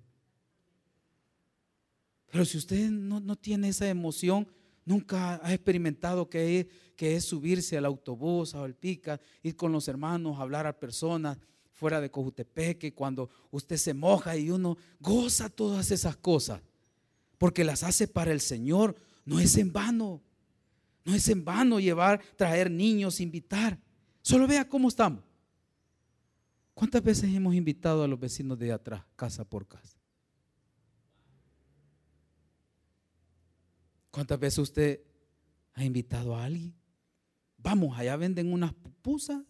Pero si usted no, no tiene esa emoción, Nunca ha experimentado que es, que es subirse al autobús, al pica, ir con los hermanos, hablar a personas fuera de Cojutepeque, cuando usted se moja y uno goza todas esas cosas, porque las hace para el Señor, no es en vano. No es en vano llevar, traer niños, invitar. Solo vea cómo estamos. ¿Cuántas veces hemos invitado a los vecinos de atrás, casa por casa? ¿Cuántas veces usted ha invitado a alguien? Vamos, allá venden unas pupusas.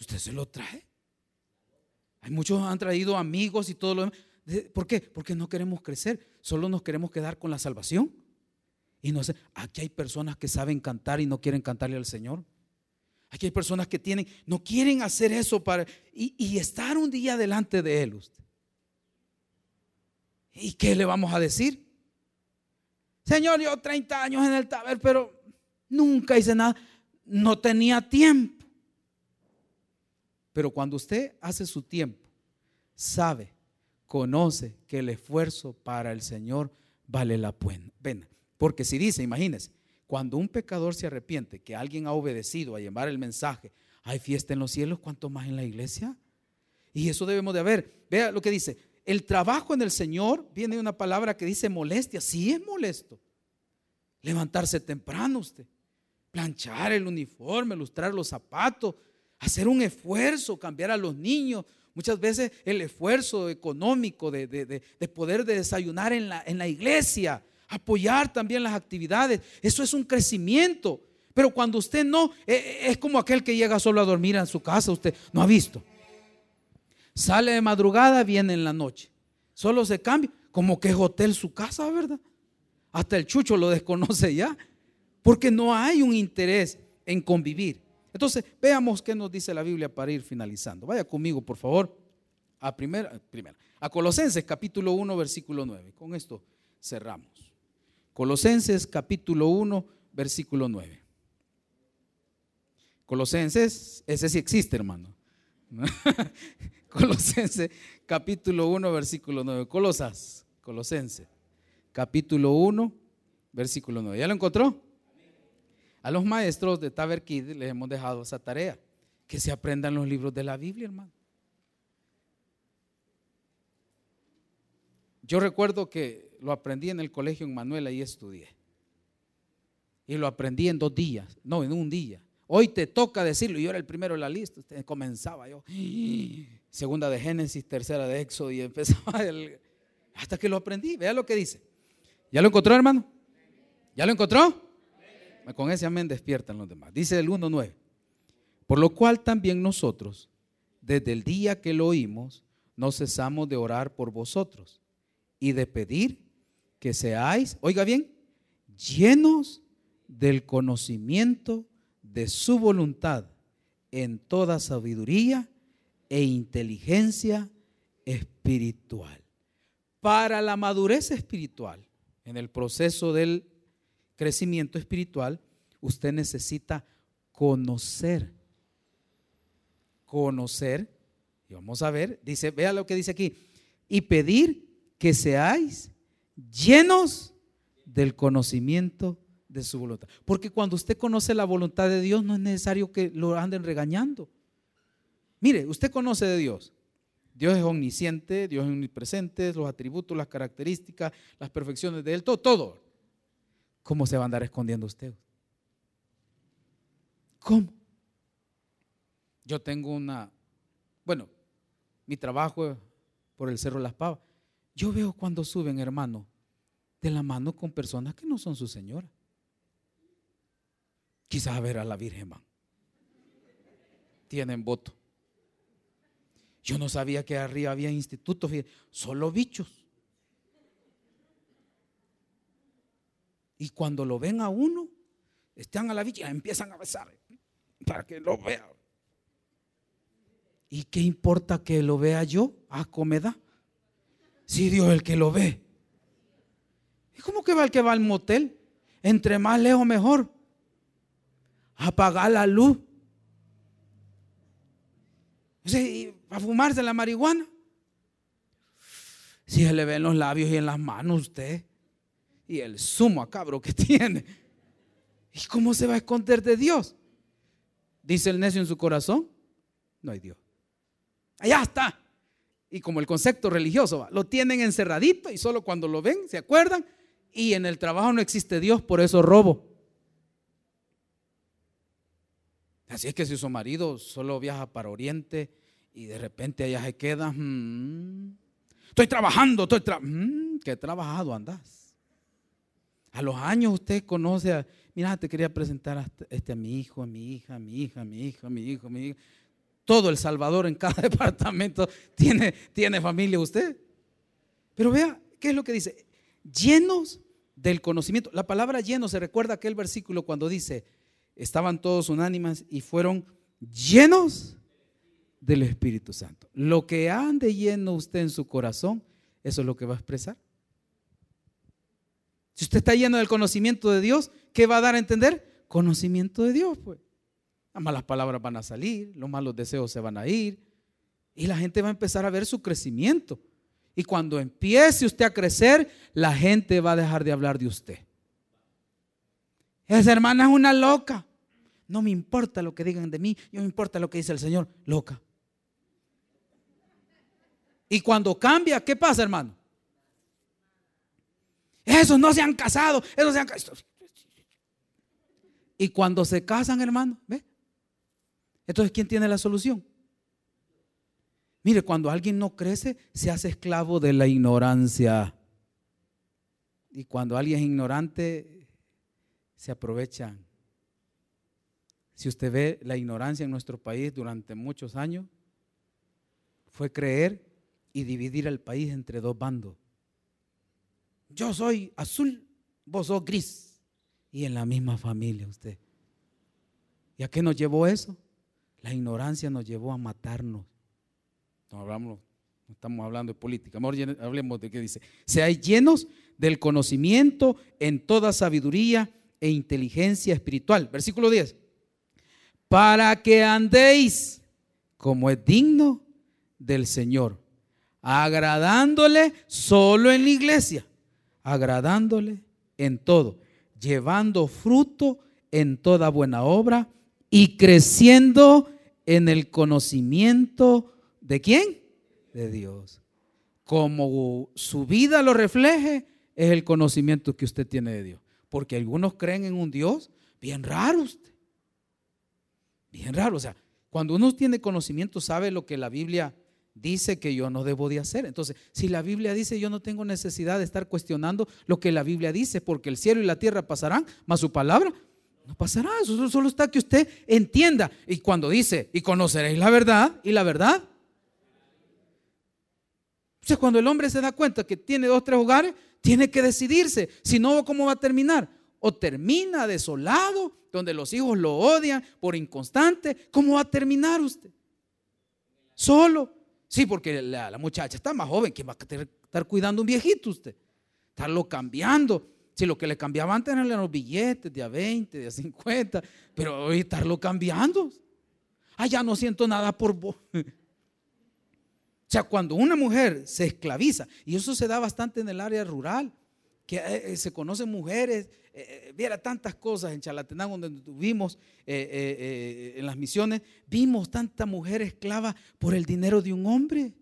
Usted se lo trae. Hay muchos han traído amigos y todo lo demás. ¿Por qué? Porque no queremos crecer, solo nos queremos quedar con la salvación. Y no sé, aquí hay personas que saben cantar y no quieren cantarle al Señor. Aquí hay personas que tienen, no quieren hacer eso para y, y estar un día delante de Él. Usted. ¿Y qué le vamos a decir? Señor, yo 30 años en el taber, pero nunca hice nada. No tenía tiempo. Pero cuando usted hace su tiempo, sabe, conoce que el esfuerzo para el Señor vale la pena. Porque si dice, imagínese, Cuando un pecador se arrepiente, que alguien ha obedecido a llevar el mensaje, hay fiesta en los cielos, ¿cuánto más en la iglesia? Y eso debemos de haber. Vea lo que dice, el trabajo en el Señor, viene una palabra que dice molestia, sí es molesto. Levantarse temprano usted, planchar el uniforme, lustrar los zapatos, hacer un esfuerzo, cambiar a los niños. Muchas veces el esfuerzo económico de, poder desayunar en la, en la iglesia, apoyar también las actividades, eso es un crecimiento. Pero cuando usted no, eh, eh, es como aquel que llega solo a dormir en su casa, usted no ha visto. Sale de madrugada, viene en la noche. Solo se cambia, como que es hotel su casa, ¿verdad? Hasta el chucho lo <laughs> desconoce ya, porque no hay un interés en convivir. Entonces, veamos qué nos dice la Biblia para ir finalizando. Vaya conmigo, por favor, a primera, primera, a Colosenses capítulo 1, versículo 9. Con esto cerramos. Colosenses capítulo 1, versículo 9. Colosenses, ese sí existe, hermano. <laughs> Colosenses <laughs> capítulo 1, versículo 9. Colosas, Colosenses capítulo 1, versículo 9. ¿Ya lo encontró? A los maestros de Taberkid les hemos dejado esa tarea, que se aprendan los libros de la Biblia, hermano. Yo recuerdo que lo aprendí en el colegio en Manuela y estudié. Y lo aprendí en dos días, no, en un día. Hoy te toca decirlo, yo era el primero en la lista, comenzaba yo. Segunda de Génesis, tercera de Éxodo y empezaba <laughs> hasta que lo aprendí. Vea lo que dice. ¿Ya lo encontró, hermano? ¿Ya lo encontró? Con ese amén despiertan los demás. Dice el 1.9. Por lo cual también nosotros, desde el día que lo oímos, no cesamos de orar por vosotros y de pedir que seáis, oiga bien, llenos del conocimiento de su voluntad en toda sabiduría e inteligencia espiritual. Para la madurez espiritual, en el proceso del crecimiento espiritual, usted necesita conocer. Conocer, y vamos a ver, dice, vea lo que dice aquí, y pedir que seáis llenos del conocimiento de su voluntad. Porque cuando usted conoce la voluntad de Dios, no es necesario que lo anden regañando. Mire, usted conoce de Dios. Dios es omnisciente, Dios es omnipresente, los atributos, las características, las perfecciones de Él, todo, todo. ¿Cómo se va a andar escondiendo usted? ¿Cómo? Yo tengo una, bueno, mi trabajo por el Cerro Las Pavas. Yo veo cuando suben, hermano, de la mano con personas que no son su señora. Quizás a ver a la Virgen van. Tienen voto. Yo no sabía que arriba había institutos, solo bichos. Y cuando lo ven a uno, están a la bicha, empiezan a besar para que lo vea. ¿Y qué importa que lo vea yo? Ah, comeda. Si Dios es el que lo ve. ¿Y cómo que va el que va al motel? Entre más lejos mejor. Apagar la luz. ¿A fumarse la marihuana? Si se le ven los labios y en las manos usted y el sumo a cabro que <laughs> tiene. ¿Y cómo se va a esconder de Dios? Dice el necio en su corazón, no hay Dios. Allá está. Y como el concepto religioso, lo tienen encerradito y solo cuando lo ven se acuerdan. Y en el trabajo no existe Dios, por eso robo. Así es que si su marido solo viaja para Oriente y de repente allá se queda, mm, estoy trabajando, estoy trabajando, mm, ¿qué trabajado andas? A los años usted conoce a, mira, te quería presentar a, este, a mi hijo, a mi hija, a mi hija, a mi hijo, a mi hijo, a mi hija. Todo El Salvador en cada <laughs> departamento tiene, tiene familia usted. Pero vea, ¿qué es lo que dice? Llenos del conocimiento. La palabra lleno se recuerda aquel versículo cuando dice, estaban todos unánimes y fueron llenos del Espíritu Santo. Lo que ande lleno usted en su corazón, eso es lo que va a expresar. Si usted está lleno del conocimiento de Dios, ¿qué va a dar a entender? Conocimiento de Dios, pues. Las malas palabras van a salir, los malos deseos se van a ir y la gente va a empezar a ver su crecimiento. Y cuando empiece usted a crecer, la gente va a dejar de hablar de usted. Esa hermana es una loca. No me importa lo que digan de mí, no me importa lo que dice el Señor, loca. Y cuando cambia, ¿qué pasa, hermano? Esos no se han casado, esos se han casado. Y cuando se casan, hermano, ¿ve? Entonces, ¿quién tiene la solución? Mire, cuando alguien no crece, se hace esclavo de la ignorancia. Y cuando alguien es ignorante, se aprovechan. Si usted ve la ignorancia en nuestro país durante muchos años, fue creer y dividir al país entre dos bandos. Yo soy azul, vos sos gris. Y en la misma familia usted. ¿Y a qué nos llevó eso? La ignorancia nos llevó a matarnos. No hablamos, no estamos hablando de política. hablemos de qué dice. Seáis llenos del conocimiento en toda sabiduría e inteligencia espiritual. Versículo 10. Para que andéis como es digno del Señor, agradándole solo en la iglesia, agradándole en todo, llevando fruto en toda buena obra y creciendo en el conocimiento de quién? De Dios. Como su vida lo refleje, es el conocimiento que usted tiene de Dios. Porque algunos creen en un Dios bien raro usted. Bien raro. O sea, cuando uno tiene conocimiento, sabe lo que la Biblia dice que yo no debo de hacer. Entonces, si la Biblia dice, yo no tengo necesidad de estar cuestionando lo que la Biblia dice, porque el cielo y la tierra pasarán, más su palabra no pasará. Eso solo está que usted entienda. Y cuando dice, y conoceréis la verdad, y la verdad. O cuando el hombre se da cuenta que tiene dos, tres hogares, tiene que decidirse. Si no, ¿cómo va a terminar? O termina desolado, donde los hijos lo odian por inconstante. ¿Cómo va a terminar usted? Solo. Sí, porque la, muchacha está más joven, que va a estar cuidando un viejito usted? Estarlo cambiando. Si lo que le cambiaba antes eran los billetes de a 20, de a 50, pero hoy estarlo cambiando. Ah, ya no siento nada por vos. <laughs> O sea, cuando una mujer se esclaviza, y eso se da bastante en el área rural, que eh, eh, se conocen mujeres, eh, viera tantas cosas en Chalatenango donde tuvimos en las misiones, vimos tanta mujer esclava por el dinero de un hombre.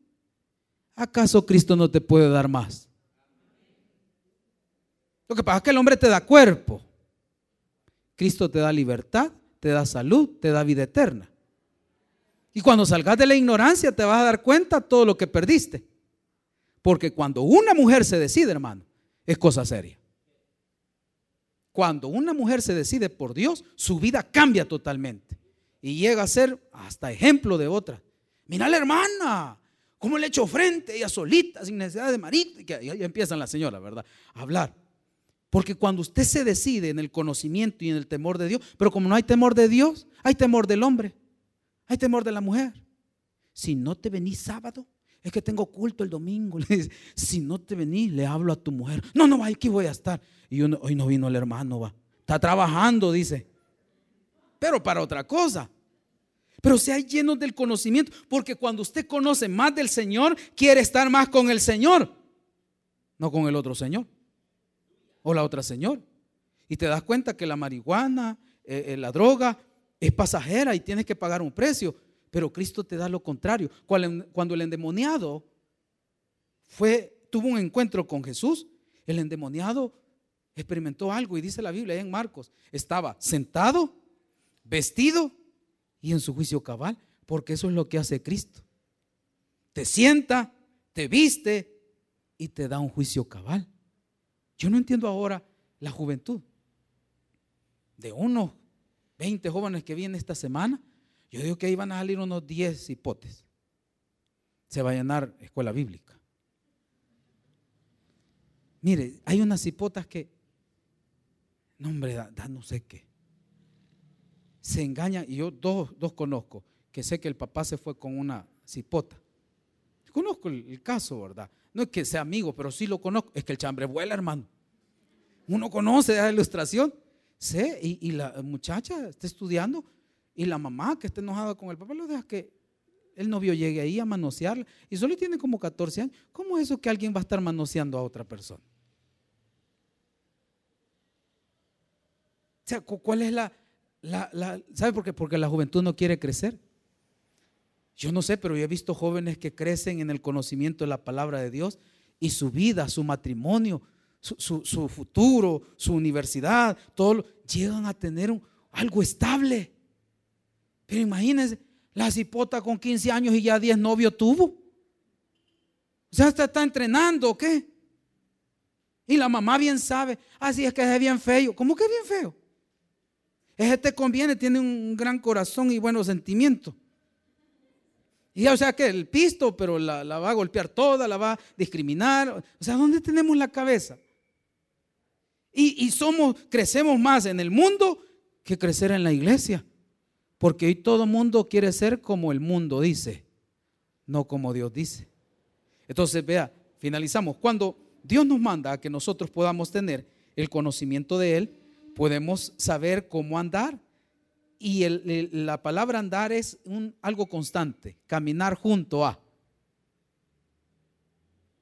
¿Acaso Cristo no te puede dar más? Lo que pasa es que el hombre te da cuerpo. Cristo te da libertad, te da salud, te da vida eterna. Y cuando salgas de la ignorancia te vas a dar cuenta de todo lo que perdiste. Porque cuando una mujer se decide, hermano, es cosa seria. Cuando una mujer se decide por Dios, su vida cambia totalmente. Y llega a ser hasta ejemplo de otra. Mira la hermana, cómo le echó frente, ella solita, sin necesidad de marido. Y que ya empiezan la señora, ¿verdad? A hablar. Porque cuando usted se decide en el conocimiento y en el temor de Dios, pero como no hay temor de Dios, hay temor del hombre, hay temor de la mujer. Si no te venís sábado, es que tengo culto el domingo. <laughs> Le dice, si no te venís, le hablo a tu mujer. No, no, aquí voy a estar. Y hoy no vino el hermano, va. Está trabajando, dice. Pero para otra cosa. Pero sea lleno del conocimiento. Porque cuando usted conoce más del Señor, quiere estar más con el Señor. No con el otro Señor. O la otra Señor. Y te das cuenta que la marihuana, eh, eh, la droga, es pasajera y tienes que pagar un precio. Pero Cristo te da lo contrario. Cuando el endemoniado fue, tuvo un encuentro con Jesús, el endemoniado experimentó algo y dice la Biblia en Marcos, estaba sentado, vestido y en su juicio cabal, porque eso es lo que hace Cristo. Te sienta, te viste y te da un juicio cabal. Yo no entiendo ahora la juventud de unos 20 jóvenes que vienen esta semana yo digo que ahí van a salir unos 10 hipotes. Se va a llenar escuela bíblica. Mire, hay unas hipotas que, no hombre, da, no sé qué. Se engañan, y yo dos, dos conozco, que sé que el papá se fue con una cipota. Conozco el, caso, ¿verdad? No es que sea amigo, pero sí lo conozco. Es que el chambre vuela, hermano. Uno conoce la ilustración. Sé, y, y la muchacha está estudiando y la mamá que está enojada con el papá lo deja que el novio llegue ahí a manosearla y solo tiene como 14 años. ¿Cómo es eso que alguien va a estar manoseando a otra persona? sea, ¿cuál es la, la, ¿sabe por qué? Porque la juventud no quiere crecer. Yo no sé, pero yo he visto jóvenes que crecen en el conocimiento de la palabra de Dios y su vida, su matrimonio, su, futuro, su universidad, todo, llegan a tener algo estable. Pero imagínense, la cipota con 15 años y ya 10 novios tuvo. O sea, está, está entrenando, ¿o qué? Y la mamá bien sabe, así es que es bien feo. ¿Cómo que es bien feo? Ese te conviene, tiene un gran corazón y buenos sentimientos. Y ya, o sea que el pisto, pero la, va a golpear toda, la va a discriminar. O sea, ¿dónde tenemos la cabeza? Y, y somos, crecemos más en el mundo que crecer en la iglesia. Porque hoy todo mundo quiere ser como el mundo dice, no como Dios dice. Entonces, vea, finalizamos. Cuando Dios nos manda a que nosotros podamos tener el conocimiento de Él, podemos saber cómo andar. Y la palabra andar es un, algo constante, caminar junto a. O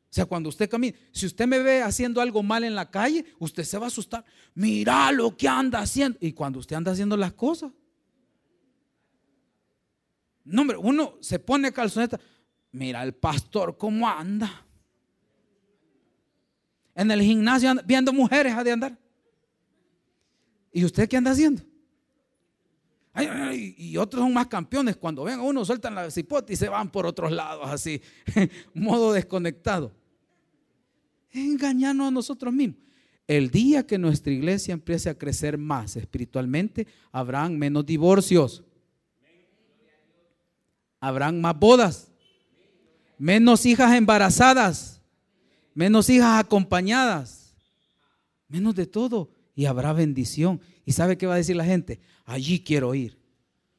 sea, cuando usted camina, si usted me ve haciendo algo mal en la calle, usted se va a asustar. Mira lo que anda haciendo. Y cuando usted anda haciendo las cosas. No, hombre, uno se pone calzoneta. Mira el pastor cómo anda. En el gimnasio viendo mujeres ha de andar. ¿Y usted qué anda haciendo? y otros son más campeones. Cuando ven a uno, sueltan la cipote y se van por otros lados, así, <laughs> modo desconectado. Engañarnos a nosotros mismos. El día que nuestra iglesia empiece a crecer más espiritualmente, habrán menos divorcios, habrán más bodas, menos hijas embarazadas, menos hijas acompañadas, menos de todo y habrá bendición. ¿Y sabe qué va a decir la gente? Allí quiero ir.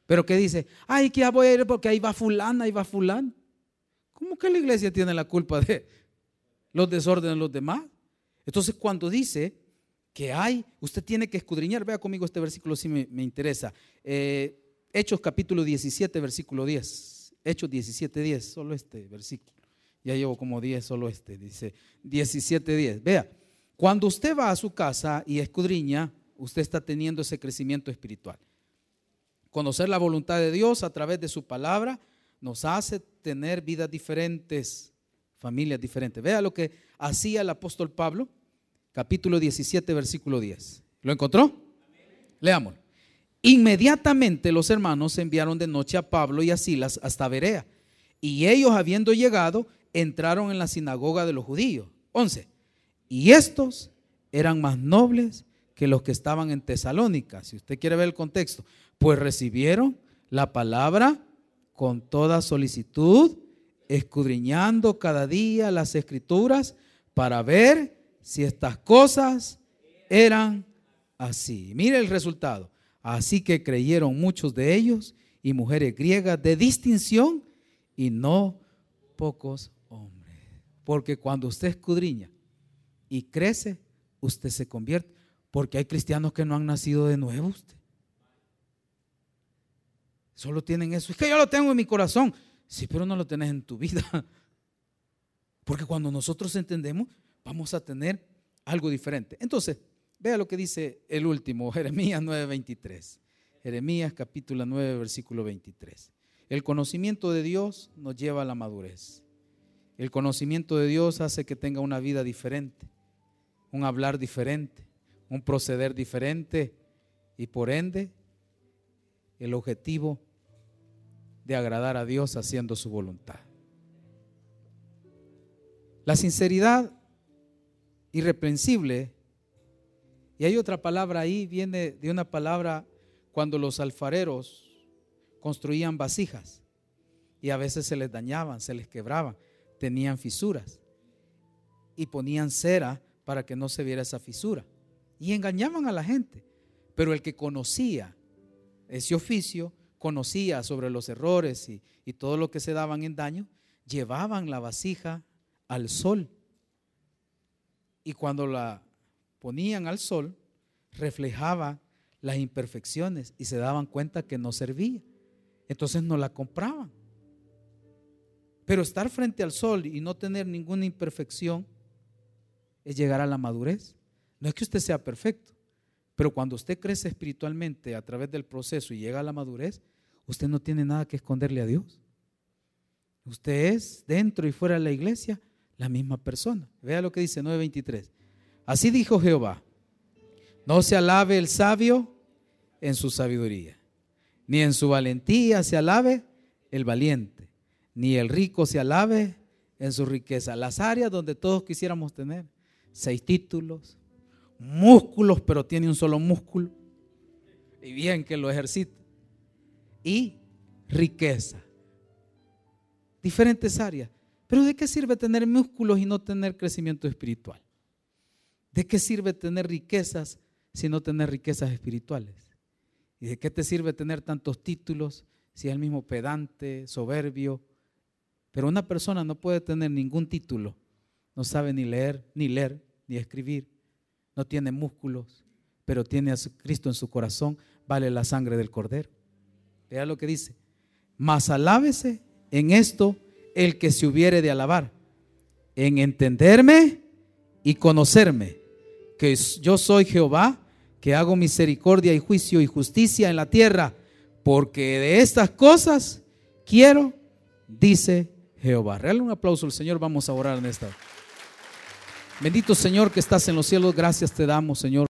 Pero ¿qué dice? Ay, que ya voy a ir porque ahí va fulana, ahí va fulano. ¿Cómo que la iglesia tiene la culpa de los desórdenes de los demás? Entonces cuando dice que hay, usted tiene que escudriñar, vea conmigo este versículo si me, interesa. Eh, Hechos capítulo 17, versículo 10. Hechos 17, 10, solo este versículo. Ya llevo como 10, solo este, dice 17, 10. Vea, cuando usted va a su casa y escudriña, usted está teniendo ese crecimiento espiritual. Conocer la voluntad de Dios a través de su palabra nos hace tener vidas diferentes, familias diferentes. Vea lo que hacía el apóstol Pablo, capítulo 17, versículo 10. ¿Lo encontró? Leámoslo. Inmediatamente los hermanos enviaron de noche a Pablo y a Silas hasta Berea. Y ellos, habiendo llegado, entraron en la sinagoga de los judíos. 11. Y estos eran más nobles que los que estaban en Tesalónica. Si usted quiere ver el contexto, pues recibieron la palabra con toda solicitud, escudriñando cada día las escrituras para ver si estas cosas eran así. Mire el resultado. Así que creyeron muchos de ellos y mujeres griegas de distinción y no pocos hombres. Porque cuando usted escudriña y crece, usted se convierte. Porque hay cristianos que no han nacido de nuevo usted. Solo tienen eso. Es que yo lo tengo en mi corazón. Sí, pero no lo tenés en tu vida. <laughs> Porque cuando nosotros entendemos, vamos a tener algo diferente. Entonces, vea lo que dice el último, <laughs> Jeremías 9:23. Jeremías capítulo 9, versículo 23. El conocimiento de Dios nos lleva a la madurez. El conocimiento de Dios hace que tenga una vida diferente un hablar diferente, un proceder diferente y por ende el objetivo de agradar a Dios haciendo su voluntad. La sinceridad irreprensible, y hay otra palabra ahí, viene de una palabra cuando los alfareros construían vasijas y a veces se les dañaban, se les quebraban, tenían fisuras y ponían cera para que no se viera esa fisura. Y engañaban a la gente. Pero el que conocía ese oficio, conocía sobre los errores y, y todo lo que se daban en daño, llevaban la vasija al sol. Y cuando la ponían al sol, reflejaba las imperfecciones y se daban cuenta que no servía. Entonces no la compraban. Pero estar frente al sol y no tener ninguna imperfección es llegar a la madurez. No es que usted sea perfecto, Pero cuando usted crece espiritualmente a través del proceso y llega a la madurez, usted no tiene nada que esconderle a Dios. Usted es dentro y fuera de la iglesia la misma persona. Vea lo que dice 9:23. Así dijo Jehová, no se alabe el sabio en su sabiduría, ni en su valentía se alabe el valiente, ni el rico se alabe en su riqueza. Las áreas donde todos quisiéramos tener seis títulos, músculos, pero tiene un solo músculo, y bien que lo ejercita, y riqueza. Diferentes áreas. Pero ¿de qué sirve tener músculos y no tener crecimiento espiritual? ¿De qué sirve tener riquezas si no tener riquezas espirituales? ¿Y de qué te sirve tener tantos títulos si es el mismo pedante, soberbio? Pero una persona no puede tener ningún título, no sabe ni leer, ni leer, ni escribir, no tiene músculos, pero tiene a Cristo en su corazón, vale la sangre del cordero. Vea lo que dice, mas alábese en esto el que se hubiere de alabar, en entenderme y conocerme, yo soy Jehová, que hago misericordia y juicio y justicia en la tierra, porque de estas cosas quiero, dice Jehová. Regale un aplauso al Señor, vamos a orar en esta. Bendito Señor que estás en los cielos, gracias te damos, Señor.